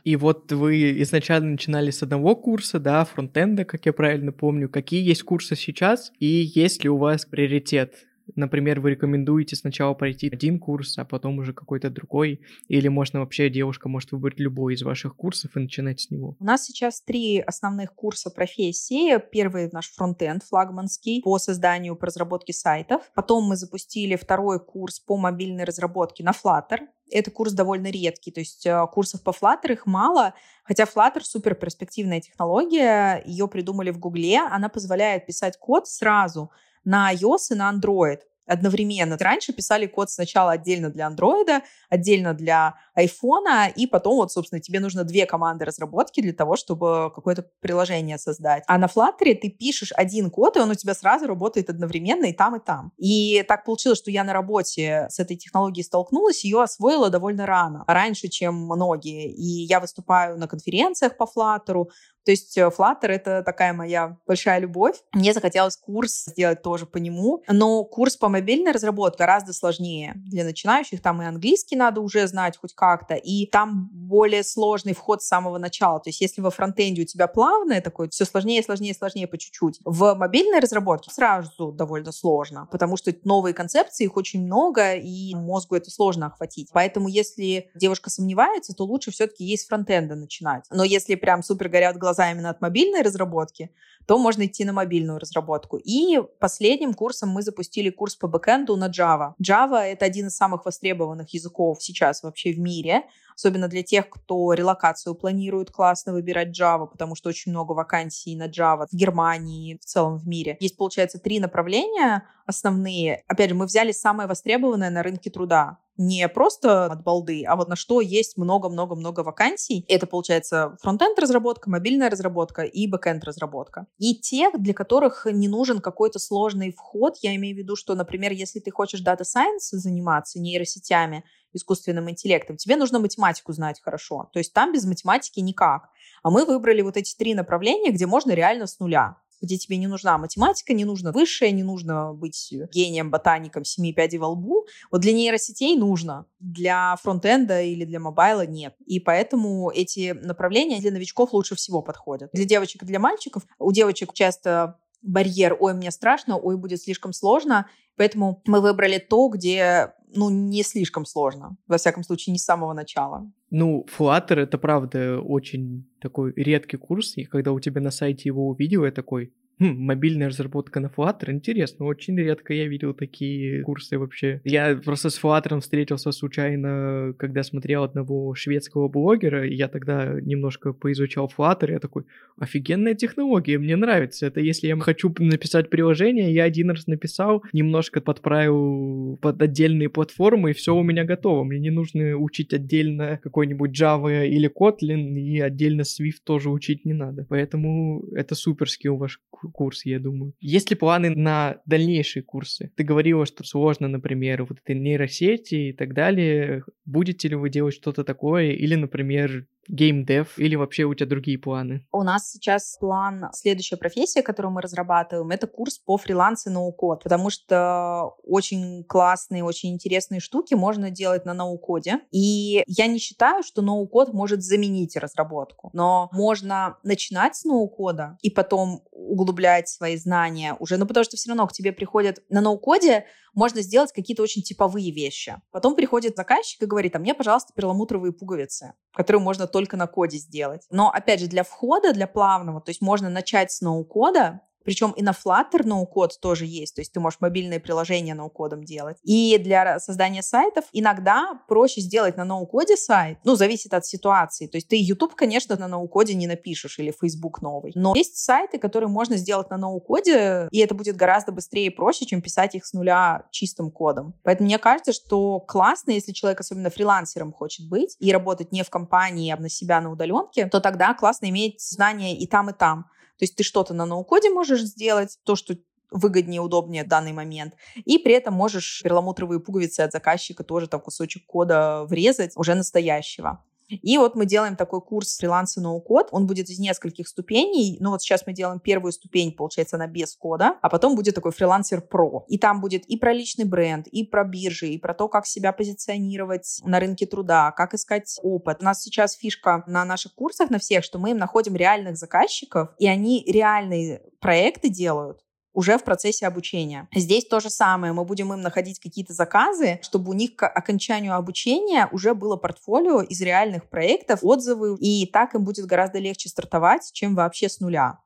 И вот вы изначально начинали с одного курса, да, фронтенда, как я правильно помню. Какие есть курсы сейчас и есть ли у вас приоритет? Например, вы рекомендуете сначала пройти один курс, а потом уже какой-то другой, или можно вообще девушка может выбрать любой из ваших курсов и начинать с него? У нас сейчас три основных курса профессии. Первый наш фронтенд флагманский по созданию, по разработке сайтов. Потом мы запустили второй курс по мобильной разработке на Flutter. Это курс довольно редкий, то есть э, курсов по Flutter их мало, хотя Flutter супер перспективная технология, ее придумали в Гугле, она позволяет писать код сразу на iOS и на Android одновременно. Раньше писали код сначала отдельно для Android, отдельно для iPhone, и потом вот, собственно, тебе нужно две команды разработки для того, чтобы какое-то приложение создать. А на Flutter ты пишешь один код, и он у тебя сразу работает одновременно и там, и там. И так получилось, что я на работе с этой технологией столкнулась, ее освоила довольно рано, раньше, чем многие. И я выступаю на конференциях по Flutter, то есть э, Flutter — это такая моя большая любовь. Мне захотелось курс сделать тоже по нему, но курс по мобильной разработке гораздо сложнее. Для начинающих там и английский надо уже знать хоть как-то, и там более сложный вход с самого начала. То есть если во фронтенде у тебя плавное такое, все сложнее, сложнее, сложнее по чуть-чуть. В мобильной разработке сразу довольно сложно, потому что новые концепции, их очень много, и мозгу это сложно охватить. Поэтому если девушка сомневается, то лучше все-таки ей с фронтенда начинать. Но если прям супер горят глаза глаза именно от мобильной разработки, то можно идти на мобильную разработку. И последним курсом мы запустили курс по бэкенду на Java. Java — это один из самых востребованных языков сейчас вообще в мире, особенно для тех, кто релокацию планирует классно выбирать Java, потому что очень много вакансий на Java в Германии, в целом в мире. Есть, получается, три направления основные. Опять же, мы взяли самое востребованное на рынке труда не просто от балды, а вот на что есть много-много-много вакансий. Это, получается, фронтенд разработка, мобильная разработка и бэкенд разработка. И тех, для которых не нужен какой-то сложный вход, я имею в виду, что, например, если ты хочешь data science заниматься нейросетями, искусственным интеллектом, тебе нужно математику знать хорошо. То есть там без математики никак. А мы выбрали вот эти три направления, где можно реально с нуля где тебе не нужна математика, не нужно высшее, не нужно быть гением, ботаником, семи пядей во лбу. Вот для нейросетей нужно. Для фронтенда или для мобайла нет. И поэтому эти направления для новичков лучше всего подходят. Для девочек и для мальчиков. У девочек часто барьер «Ой, мне страшно», «Ой, будет слишком сложно». Поэтому мы выбрали то, где ну, не слишком сложно. Во всяком случае, не с самого начала. Ну, Flutter — это, правда, очень такой редкий курс, и когда у тебя на сайте его увидел, я такой, Хм, мобильная разработка на Flutter, интересно, очень редко я видел такие курсы вообще. Я просто с Flutter встретился случайно, когда смотрел одного шведского блогера, и я тогда немножко поизучал Flutter, я такой, офигенная технология, мне нравится. Это если я хочу написать приложение, я один раз написал, немножко подправил под отдельные платформы, и все у меня готово. Мне не нужно учить отдельно какой-нибудь Java или Kotlin, и отдельно Swift тоже учить не надо. Поэтому это суперский у ваш курс, я думаю. Есть ли планы на дальнейшие курсы? Ты говорила, что сложно, например, вот этой нейросети и так далее. Будете ли вы делать что-то такое? Или, например, геймдев или вообще у тебя другие планы? У нас сейчас план, следующая профессия, которую мы разрабатываем, это курс по фрилансу ноу-код, потому что очень классные, очень интересные штуки можно делать на ноу-коде. И я не считаю, что ноу-код может заменить разработку, но можно начинать с ноу-кода и потом углублять свои знания уже, ну потому что все равно к тебе приходят на ноу-коде можно сделать какие-то очень типовые вещи. Потом приходит заказчик и говорит, а мне, пожалуйста, перламутровые пуговицы, которые можно только на коде сделать. Но, опять же, для входа, для плавного, то есть можно начать с ноу-кода, Причем и на Flutter ноу-код тоже есть, то есть ты можешь мобильные приложения ноу-кодом делать. И для создания сайтов иногда проще сделать на ноу-коде сайт, ну, зависит от ситуации. То есть ты YouTube, конечно, на ноу-коде не напишешь или Facebook новый. Но есть сайты, которые можно сделать на ноу-коде, и это будет гораздо быстрее и проще, чем писать их с нуля чистым кодом. Поэтому мне кажется, что классно, если человек особенно фрилансером хочет быть и работать не в компании, а на себя на удаленке, то тогда классно иметь знания и там, и там. То есть ты что-то на ноу-коде можешь сделать, то, что выгоднее, удобнее в данный момент. И при этом можешь перламутровые пуговицы от заказчика тоже там кусочек кода врезать уже настоящего. И вот мы делаем такой курс фриланса ноу-код. Он будет из нескольких ступеней. Ну вот сейчас мы делаем первую ступень, получается, она без кода, а потом будет такой фрилансер про. И там будет и про личный бренд, и про биржи, и про то, как себя позиционировать на рынке труда, как искать опыт. У нас сейчас фишка на наших курсах, на всех, что мы им находим реальных заказчиков, и они реальные проекты делают, уже в процессе обучения. Здесь то же самое. Мы будем им находить какие-то заказы, чтобы у них к окончанию обучения уже было портфолио из реальных проектов, отзывы, и так им будет гораздо легче стартовать, чем вообще с нуля.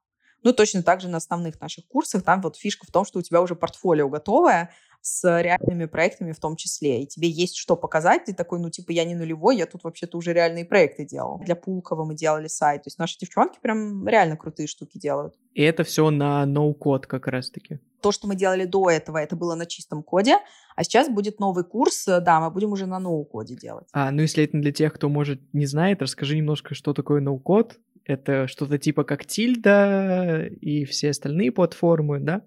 Ну, точно так же на основных наших курсах. Там вот фишка в том, что у тебя уже портфолио готовое, с реальными проектами в том числе. И тебе есть что показать. Ты такой, ну, типа, я не нулевой, я тут вообще-то уже реальные проекты делал. Для Пулкова мы делали сайт. То есть наши девчонки прям реально крутые штуки делают. И это все на ноу-код как раз-таки. То, что мы делали до этого, это было на чистом коде, а сейчас будет новый курс, да, мы будем уже на ноу-коде делать. А, ну если это для тех, кто, может, не знает, расскажи немножко, что такое ноу-код. Это что-то типа как Тильда и все остальные платформы, да?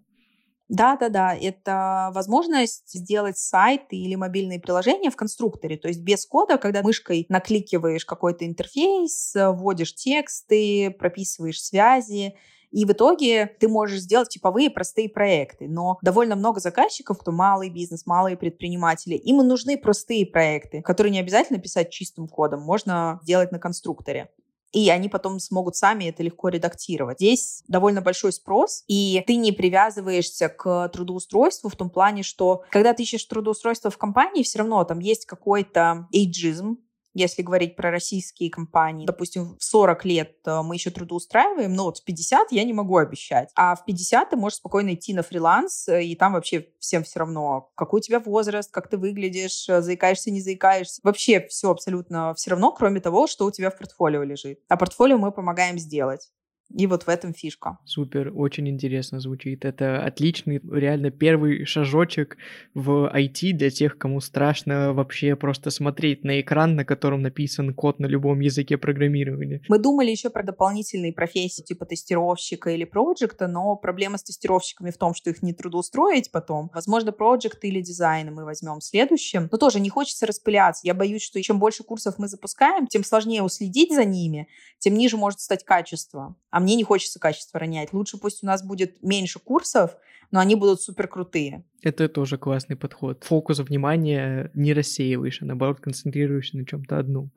Да-да-да, это возможность сделать сайт или мобильные приложения в конструкторе, то есть без кода, когда мышкой накликиваешь какой-то интерфейс, вводишь тексты, прописываешь связи, и в итоге ты можешь сделать типовые простые проекты. Но довольно много заказчиков, кто малый бизнес, малые предприниматели, им нужны простые проекты, которые не обязательно писать чистым кодом, можно делать на конструкторе и они потом смогут сами это легко редактировать. Здесь довольно большой спрос, и ты не привязываешься к трудоустройству в том плане, что когда ты ищешь трудоустройство в компании, все равно там есть какой-то эйджизм, если говорить про российские компании. Допустим, в 40 лет э, мы еще трудоустраиваем, но вот в 50 я не могу обещать. А в 50 ты можешь спокойно идти на фриланс, э, и там вообще всем все равно, какой у тебя возраст, как ты выглядишь, э, заикаешься, не заикаешься. Вообще все абсолютно все равно, кроме того, что у тебя в портфолио лежит. А портфолио мы помогаем сделать. И вот в этом фишка. Супер, очень интересно звучит. Это отличный, реально первый шажочек в IT для тех, кому страшно вообще просто смотреть на экран, на котором написан код на любом языке программирования. Мы думали еще про дополнительные профессии типа тестировщика или проекта, но проблема с тестировщиками в том, что их не трудоустроить потом. Возможно, проект или дизайн мы возьмем следующим. Но тоже не хочется распыляться. Я боюсь, что чем больше курсов мы запускаем, тем сложнее уследить за ними, тем ниже может стать качество. А мне не хочется качество ронять. Лучше пусть у нас будет меньше курсов, но они будут супер крутые. Это тоже классный подход. Фокус внимания не рассеиваешь, а наоборот концентрируешься на чем-то одном.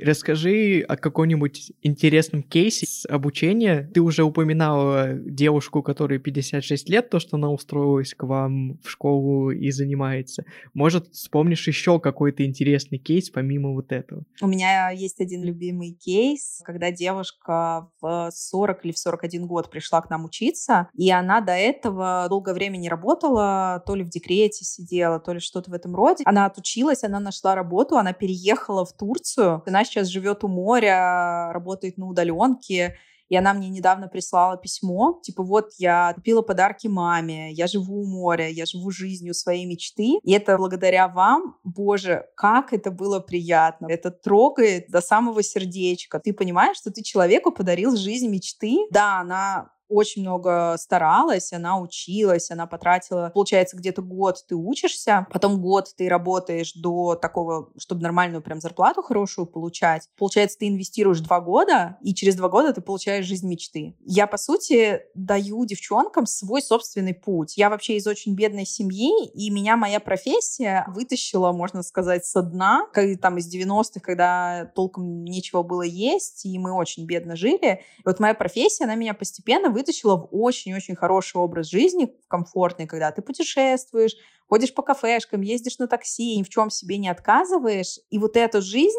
Расскажи о каком-нибудь интересном кейсе с обучения. Ты уже упоминала девушку, которой 56 лет, то, что она устроилась к вам в школу и занимается. Может, вспомнишь еще какой-то интересный кейс помимо вот этого? У меня есть один любимый кейс, когда девушка в 40 или в 41 год пришла к нам учиться, и она до этого долгое время не работала, то ли в декрете сидела, то ли что-то в этом роде. Она отучилась, она нашла работу, она переехала в Турцию, она сейчас живет у моря, работает на удаленке, и она мне недавно прислала письмо, типа, вот я купила подарки маме, я живу у моря, я живу жизнью своей мечты, и это благодаря вам, боже, как это было приятно. Это трогает до самого сердечка. Ты понимаешь, что ты человеку подарил жизнь мечты. Да, она очень много старалась, она училась, она потратила, получается, где-то год ты учишься, потом год ты работаешь до такого, чтобы нормальную прям зарплату хорошую получать. Получается, ты инвестируешь два года, и через два года ты получаешь жизнь мечты. Я, по сути, даю девчонкам свой собственный путь. Я вообще из очень бедной семьи, и меня моя профессия вытащила, можно сказать, со дна, как, там из 90-х, когда толком нечего было есть, и мы очень бедно жили. И вот моя профессия, она меня постепенно вытащила в очень-очень хороший образ жизни, комфортный, когда ты путешествуешь, ходишь по кафешкам, ездишь на такси, ни в чем себе не отказываешь. И вот эту жизнь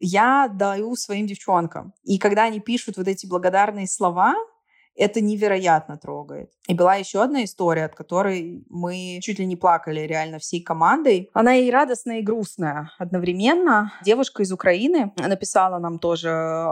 я даю своим девчонкам. И когда они пишут вот эти благодарные слова, это невероятно трогает. И была еще одна история, от которой мы чуть ли не плакали реально всей командой. Она и радостная, и грустная одновременно. Девушка из Украины написала нам тоже э,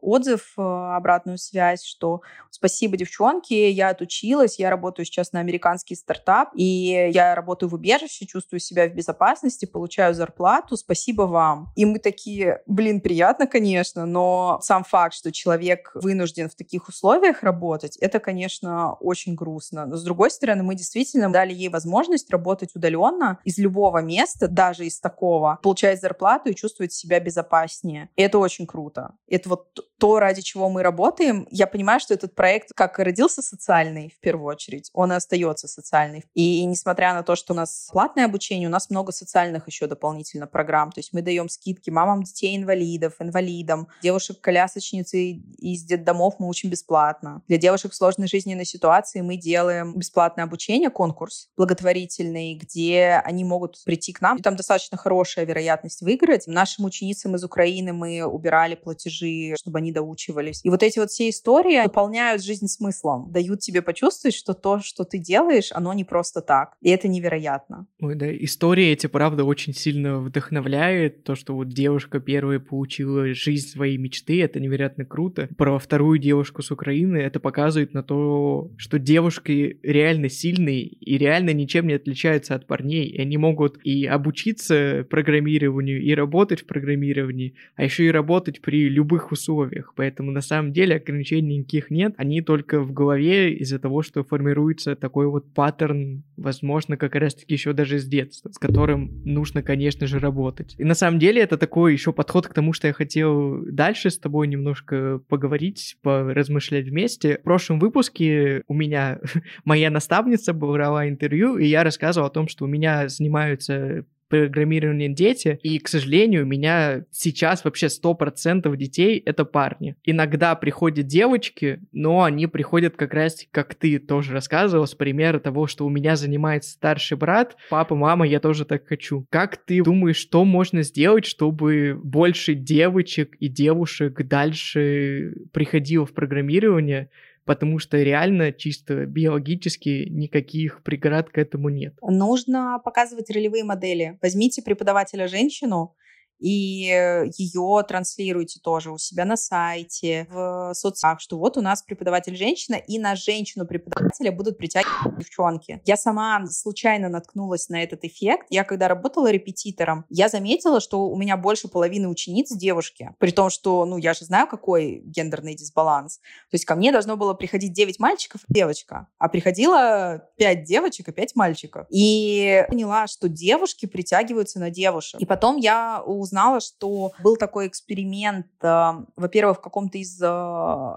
отзыв, э, обратную связь, что спасибо, девчонки, я отучилась, я работаю сейчас на американский стартап, и я работаю в убежище, чувствую себя в безопасности, получаю зарплату, спасибо вам. И мы такие, блин, приятно, конечно, но сам факт, что человек вынужден в таких условиях работать, работать. Это, конечно, очень грустно. Но, с другой стороны, мы действительно дали ей возможность работать удаленно из любого места, даже из такого, получать зарплату и чувствовать себя безопаснее. И это очень круто. Это вот то, ради чего мы работаем. Я понимаю, что этот проект как родился социальный в первую очередь, он и остается социальный. И несмотря на то, что у нас платное обучение, у нас много социальных еще дополнительно программ. То есть мы даем скидки мамам детей-инвалидов, инвалидам, девушек-колясочниц из детдомов мы учим бесплатно. Для девушек в сложной жизненной ситуации мы делаем бесплатное обучение, конкурс благотворительный, где они могут прийти к нам. И там достаточно хорошая вероятность выиграть. Нашим ученицам из Украины мы убирали платежи, чтобы они доучивались. И вот эти вот все истории наполняют жизнь смыслом, дают тебе почувствовать, что то, что ты делаешь, оно не просто так. И это невероятно. Ой, да, истории эти, правда, очень сильно вдохновляют. То, что вот девушка первая получила жизнь своей мечты, это невероятно круто. Про вторую девушку с Украины это показывает на то, что девушки реально сильные и реально ничем не отличаются от парней. И они могут и обучиться программированию, и работать в программировании, а еще и работать при любых условиях. Поэтому на самом деле ограничений никаких нет. Они только в голове из-за того, что формируется такой вот паттерн, возможно, как раз-таки еще даже с детства, с которым нужно, конечно же, работать. И на самом деле это такой еще подход к тому, что я хотел дальше с тобой немножко поговорить, поразмышлять вместе. В прошлом выпуске у меня *laughs* моя наставница брала интервью, и я рассказывал о том, что у меня занимаются программированием дети, и, к сожалению, у меня сейчас вообще 100% детей — это парни. Иногда приходят девочки, но они приходят как раз, как ты тоже рассказывал, с примера того, что у меня занимается старший брат, папа, мама, я тоже так хочу. Как ты думаешь, что можно сделать, чтобы больше девочек и девушек дальше приходило в программирование, потому что реально чисто биологически никаких преград к этому нет. Нужно показывать ролевые модели. Возьмите преподавателя женщину, и ее транслируйте тоже у себя на сайте, в соцсетях, что вот у нас преподаватель женщина, и на женщину преподавателя будут притягивать девчонки. Я сама случайно наткнулась на этот эффект. Я когда работала репетитором, я заметила, что у меня больше половины учениц девушки, при том, что, ну, я же знаю, какой гендерный дисбаланс. То есть ко мне должно было приходить 9 мальчиков девочка, а приходило 5 девочек и 5 мальчиков. И поняла, что девушки притягиваются на девушек. И потом я узнала узнала, что был такой эксперимент, э, во-первых, в каком-то из э,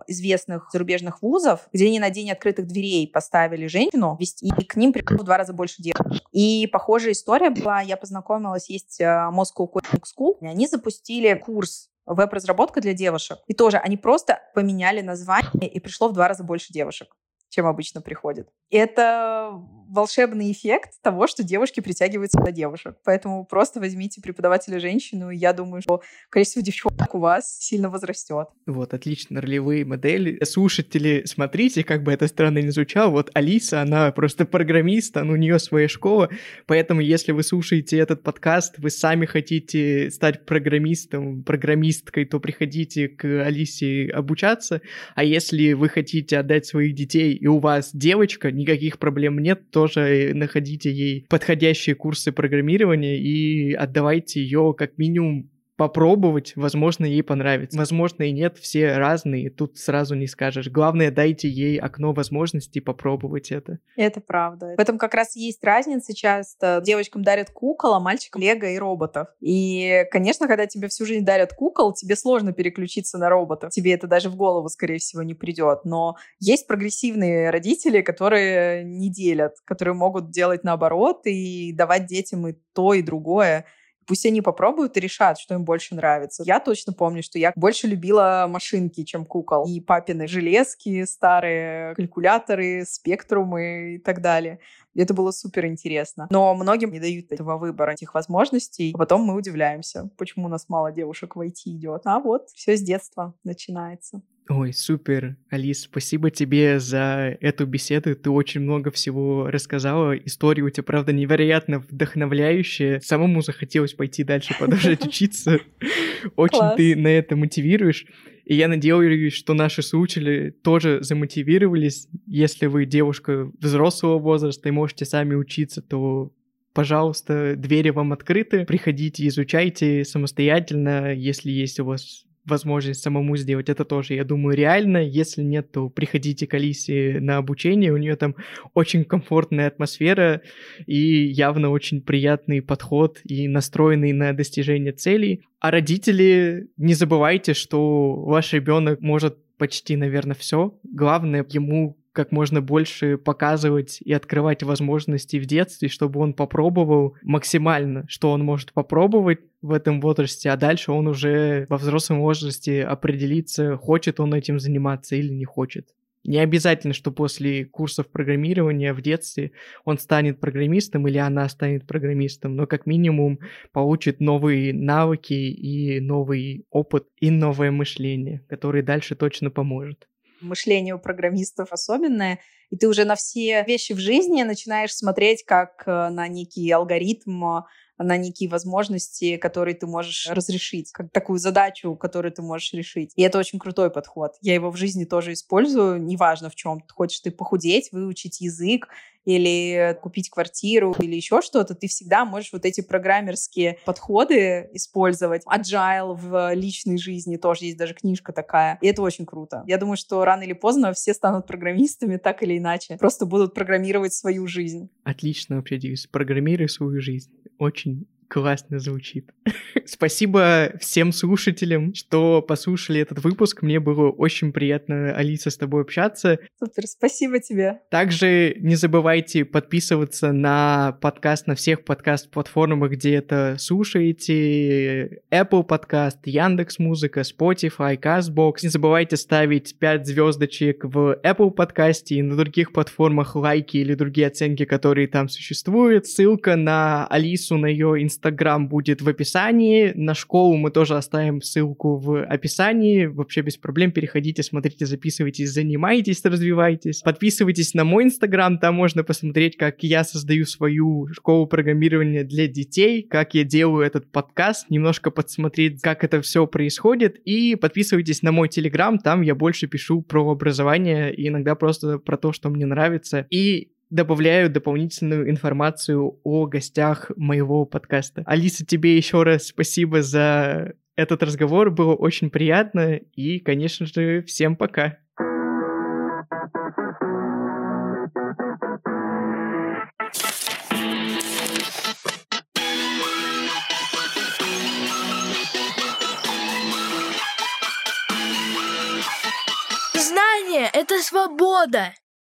известных зарубежных вузов, где они на день открытых дверей поставили женщину, и к ним пришло в два раза больше девушек. И похожая история была, я познакомилась, есть э, Moscow Coding School, и они запустили курс веб-разработка для девушек. И тоже они просто поменяли название, и пришло в два раза больше девушек чем обычно приходит. Это волшебный эффект того, что девушки притягиваются на девушек. Поэтому просто возьмите преподавателя женщину, и я думаю, что количество девчонок у вас сильно возрастет. Вот, отлично, ролевые модели. Слушатели, смотрите, как бы это странно не звучало, вот Алиса, она просто программист, у нее своя школа, поэтому если вы слушаете этот подкаст, вы сами хотите стать программистом, программисткой, то приходите к Алисе обучаться, а если вы хотите отдать своих детей и у вас девочка, никаких проблем нет, тоже находите ей подходящие курсы программирования и отдавайте ее как минимум попробовать, возможно, ей понравится. Возможно, и нет, все разные, тут сразу не скажешь. Главное, дайте ей окно возможностей попробовать это. Это правда. В этом как раз есть разница часто. Девочкам дарят кукол, а мальчикам лего и роботов. И, конечно, когда тебе всю жизнь дарят кукол, тебе сложно переключиться на роботов. Тебе это даже в голову, скорее всего, не придет. Но есть прогрессивные родители, которые не делят, которые могут делать наоборот и давать детям и то, и другое Пусть они попробуют и решат, что им больше нравится. Я точно помню, что я больше любила машинки, чем кукол. И папины железки, старые калькуляторы, спектрумы и так далее. Это было супер интересно. Но многим не дают этого выбора, этих возможностей. А потом мы удивляемся, почему у нас мало девушек в IT идет. А вот все с детства начинается. Ой, супер, Алис, спасибо тебе за эту беседу. Ты очень много всего рассказала. История у тебя, правда, невероятно вдохновляющая. Самому захотелось пойти дальше *laughs* продолжать учиться. Очень ты на это мотивируешь. И я надеюсь, что наши слушатели тоже замотивировались. Если вы девушка взрослого возраста и можете сами учиться, то пожалуйста, двери вам открыты. Приходите, изучайте самостоятельно, если есть у вас возможность самому сделать, это тоже, я думаю, реально. Если нет, то приходите к Алисе на обучение, у нее там очень комфортная атмосфера и явно очень приятный подход и настроенный на достижение целей. А родители, не забывайте, что ваш ребенок может почти, наверное, все. Главное ему как можно больше показывать и открывать возможности в детстве, чтобы он попробовал максимально, что он может попробовать в этом возрасте, а дальше он уже во взрослом возрасте определится, хочет он этим заниматься или не хочет. Не обязательно, что после курсов программирования в детстве он станет программистом или она станет программистом, но как минимум получит новые навыки и новый опыт и новое мышление, которое дальше точно поможет мышление у программистов особенное, и ты уже на все вещи в жизни начинаешь смотреть как э, на некий алгоритм, на некие возможности, которые ты можешь разрешить, как такую задачу, которую ты можешь решить. И это очень крутой подход. Я его в жизни тоже использую, неважно в чем. Хочешь ты похудеть, выучить язык или купить квартиру или еще что-то, ты всегда можешь вот эти программерские подходы использовать. Agile в личной жизни тоже есть даже книжка такая. И это очень круто. Я думаю, что рано или поздно все станут программистами так или иначе. Просто будут программировать свою жизнь. Отлично вообще девиз. Программируй свою жизнь очень классно звучит. *laughs* Спасибо всем слушателям, что послушали этот выпуск. Мне было очень приятно, Алиса, с тобой общаться. Супер, спасибо тебе. Также не забывайте подписываться на подкаст на всех подкаст-платформах, где это слушаете. Apple Podcast, Яндекс Музыка, Spotify, CastBox. Не забывайте ставить 5 звездочек в Apple подкасте и на других платформах лайки или другие оценки, которые там существуют. Ссылка на Алису, на ее Инстаграм будет в описании. На школу мы тоже оставим ссылку в описании. Вообще без проблем переходите, смотрите, записывайтесь, занимайтесь, развивайтесь. Подписывайтесь на мой Инстаграм, там можно посмотреть, как я создаю свою школу программирования для детей, как я делаю этот подкаст, немножко подсмотреть, как это все происходит. И подписывайтесь на мой Телеграм, там я больше пишу про образование и иногда просто про то, что мне нравится. И добавляю дополнительную информацию о гостях моего подкаста. Алиса, тебе еще раз спасибо за этот разговор, было очень приятно, и, конечно же, всем пока. Знание — это свобода.